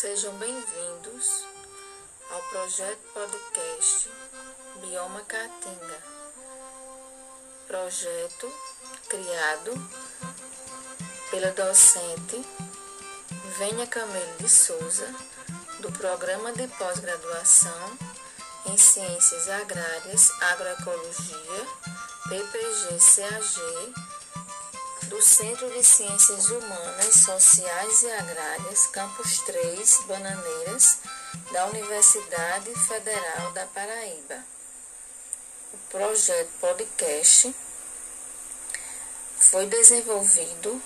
Sejam bem-vindos ao projeto podcast Bioma Caatinga. Projeto criado pela docente Vênia Camelo de Souza, do Programa de Pós-Graduação em Ciências Agrárias, Agroecologia, PPG-CAG, do Centro de Ciências Humanas, Sociais e Agrárias, Campus 3, Bananeiras, da Universidade Federal da Paraíba. O projeto podcast foi desenvolvido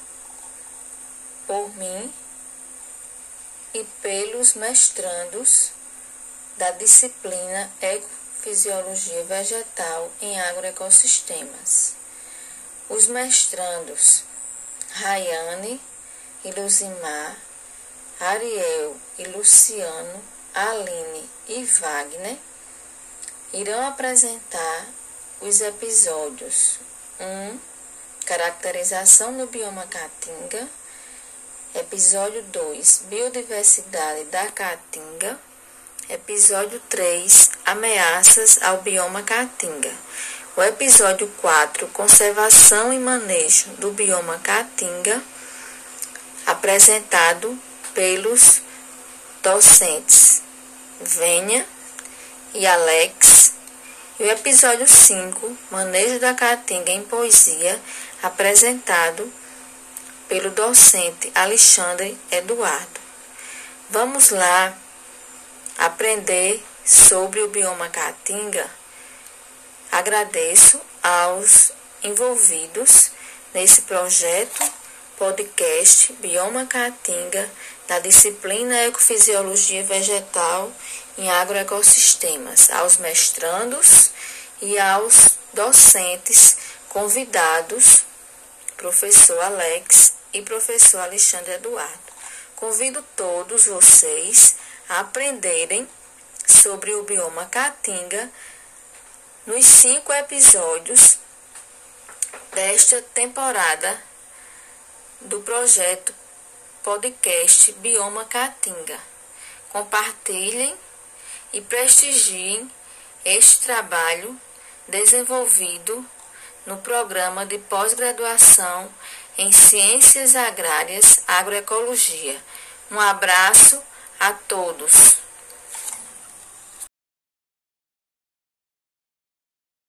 por mim e pelos mestrandos da disciplina Ecofisiologia Vegetal em Agroecossistemas. Os mestrandos Rayane e Luzimar, Ariel e Luciano, Aline e Wagner irão apresentar os episódios 1. Caracterização no bioma Caatinga. Episódio 2. Biodiversidade da Caatinga. Episódio 3. Ameaças ao bioma Caatinga. O episódio 4, Conservação e Manejo do Bioma Caatinga, apresentado pelos docentes Vênia e Alex. E o episódio 5, Manejo da Caatinga em Poesia, apresentado pelo docente Alexandre Eduardo. Vamos lá aprender sobre o bioma Caatinga? Agradeço aos envolvidos nesse projeto podcast Bioma Caatinga da disciplina Ecofisiologia Vegetal em Agroecossistemas, aos mestrandos e aos docentes convidados, professor Alex e professor Alexandre Eduardo. Convido todos vocês a aprenderem sobre o bioma Caatinga nos cinco episódios desta temporada do projeto podcast Bioma Caatinga. Compartilhem e prestigiem este trabalho desenvolvido no programa de pós-graduação em Ciências Agrárias Agroecologia. Um abraço a todos.